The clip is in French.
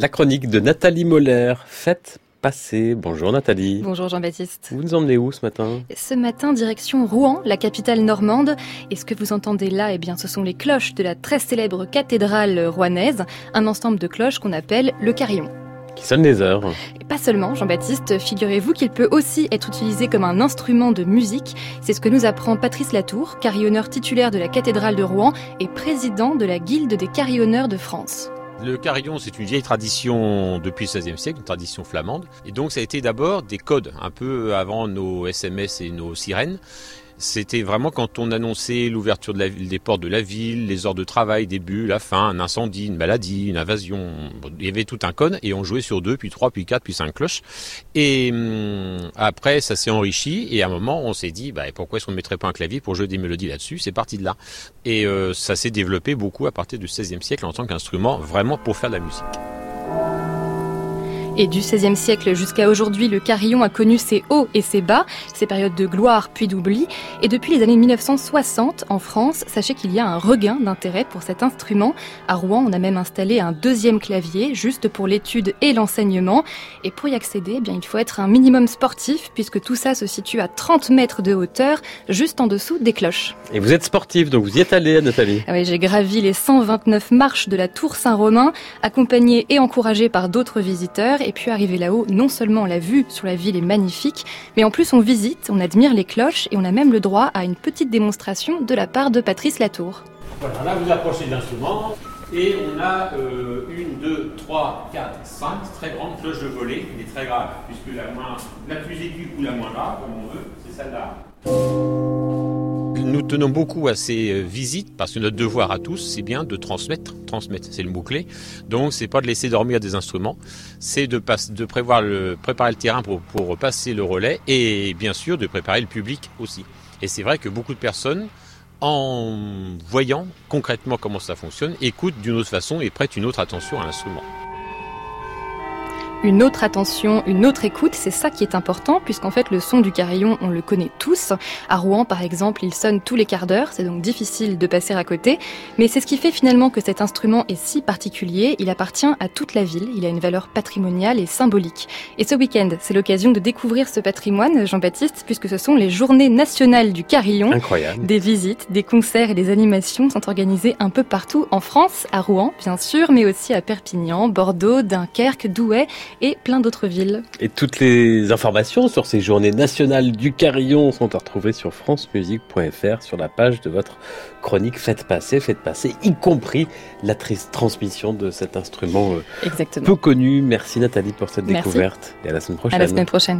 La chronique de Nathalie Moller, faites passer. Bonjour Nathalie. Bonjour Jean-Baptiste. Vous nous emmenez où ce matin? Ce matin, direction Rouen, la capitale normande. Et ce que vous entendez là, eh bien, ce sont les cloches de la très célèbre cathédrale rouennaise, un ensemble de cloches qu'on appelle le carillon. Qui sonne les heures. Et pas seulement, Jean-Baptiste, figurez-vous qu'il peut aussi être utilisé comme un instrument de musique. C'est ce que nous apprend Patrice Latour, carillonneur titulaire de la cathédrale de Rouen et président de la Guilde des carillonneurs de France. Le carillon, c'est une vieille tradition depuis le XVIe siècle, une tradition flamande. Et donc, ça a été d'abord des codes, un peu avant nos SMS et nos sirènes. C'était vraiment quand on annonçait l'ouverture de des portes de la ville, les heures de travail, début, la fin, un incendie, une maladie, une invasion. Il y avait tout un code et on jouait sur deux, puis trois, puis quatre, puis cinq cloches. Et hum, après, ça s'est enrichi et à un moment, on s'est dit, bah, pourquoi est-ce qu'on ne mettrait pas un clavier pour jouer des mélodies là-dessus? C'est parti de là. Et euh, ça s'est développé beaucoup à partir du XVIe siècle en tant qu'instrument vraiment pour faire de la musique. Et du XVIe siècle jusqu'à aujourd'hui, le carillon a connu ses hauts et ses bas, ses périodes de gloire puis d'oubli. Et depuis les années 1960, en France, sachez qu'il y a un regain d'intérêt pour cet instrument. À Rouen, on a même installé un deuxième clavier, juste pour l'étude et l'enseignement. Et pour y accéder, eh bien, il faut être un minimum sportif, puisque tout ça se situe à 30 mètres de hauteur, juste en dessous des cloches. Et vous êtes sportif, donc vous y êtes allé, Nathalie ah Oui, j'ai gravi les 129 marches de la Tour Saint-Romain, accompagné et encouragé par d'autres visiteurs. Et puis arriver là-haut, non seulement la vue sur la ville est magnifique, mais en plus on visite, on admire les cloches et on a même le droit à une petite démonstration de la part de Patrice Latour. Voilà, là vous approchez de l'instrument et on a euh, une, deux, trois, quatre, cinq très grandes cloches de volée, mais très grave, puisque la plus aiguë ou la moins grave, comme on veut, c'est celle-là nous tenons beaucoup à ces euh, visites parce que notre devoir à tous, c'est bien de transmettre. Transmettre, c'est le mot-clé. Donc, c'est pas de laisser dormir des instruments, c'est de, préparer le terrain pour, pour passer le relais et bien sûr de préparer le public aussi. Et c'est vrai que beaucoup de personnes, en voyant concrètement comment ça fonctionne, écoutent d'une autre façon et prêtent une autre attention à l'instrument une autre attention, une autre écoute, c'est ça qui est important, puisqu'en fait le son du carillon, on le connaît tous. À Rouen, par exemple, il sonne tous les quarts d'heure, c'est donc difficile de passer à côté. Mais c'est ce qui fait finalement que cet instrument est si particulier, il appartient à toute la ville, il a une valeur patrimoniale et symbolique. Et ce week-end, c'est l'occasion de découvrir ce patrimoine, Jean-Baptiste, puisque ce sont les journées nationales du carillon. Incroyable. Des visites, des concerts et des animations sont organisées un peu partout en France, à Rouen, bien sûr, mais aussi à Perpignan, Bordeaux, Dunkerque, Douai et plein d'autres villes. Et toutes les informations sur ces journées nationales du carillon sont à retrouver sur francemusique.fr sur la page de votre chronique Faites passer, faites passer, y compris la triste transmission de cet instrument euh, peu connu. Merci Nathalie pour cette découverte et à la semaine prochaine. À la semaine prochaine.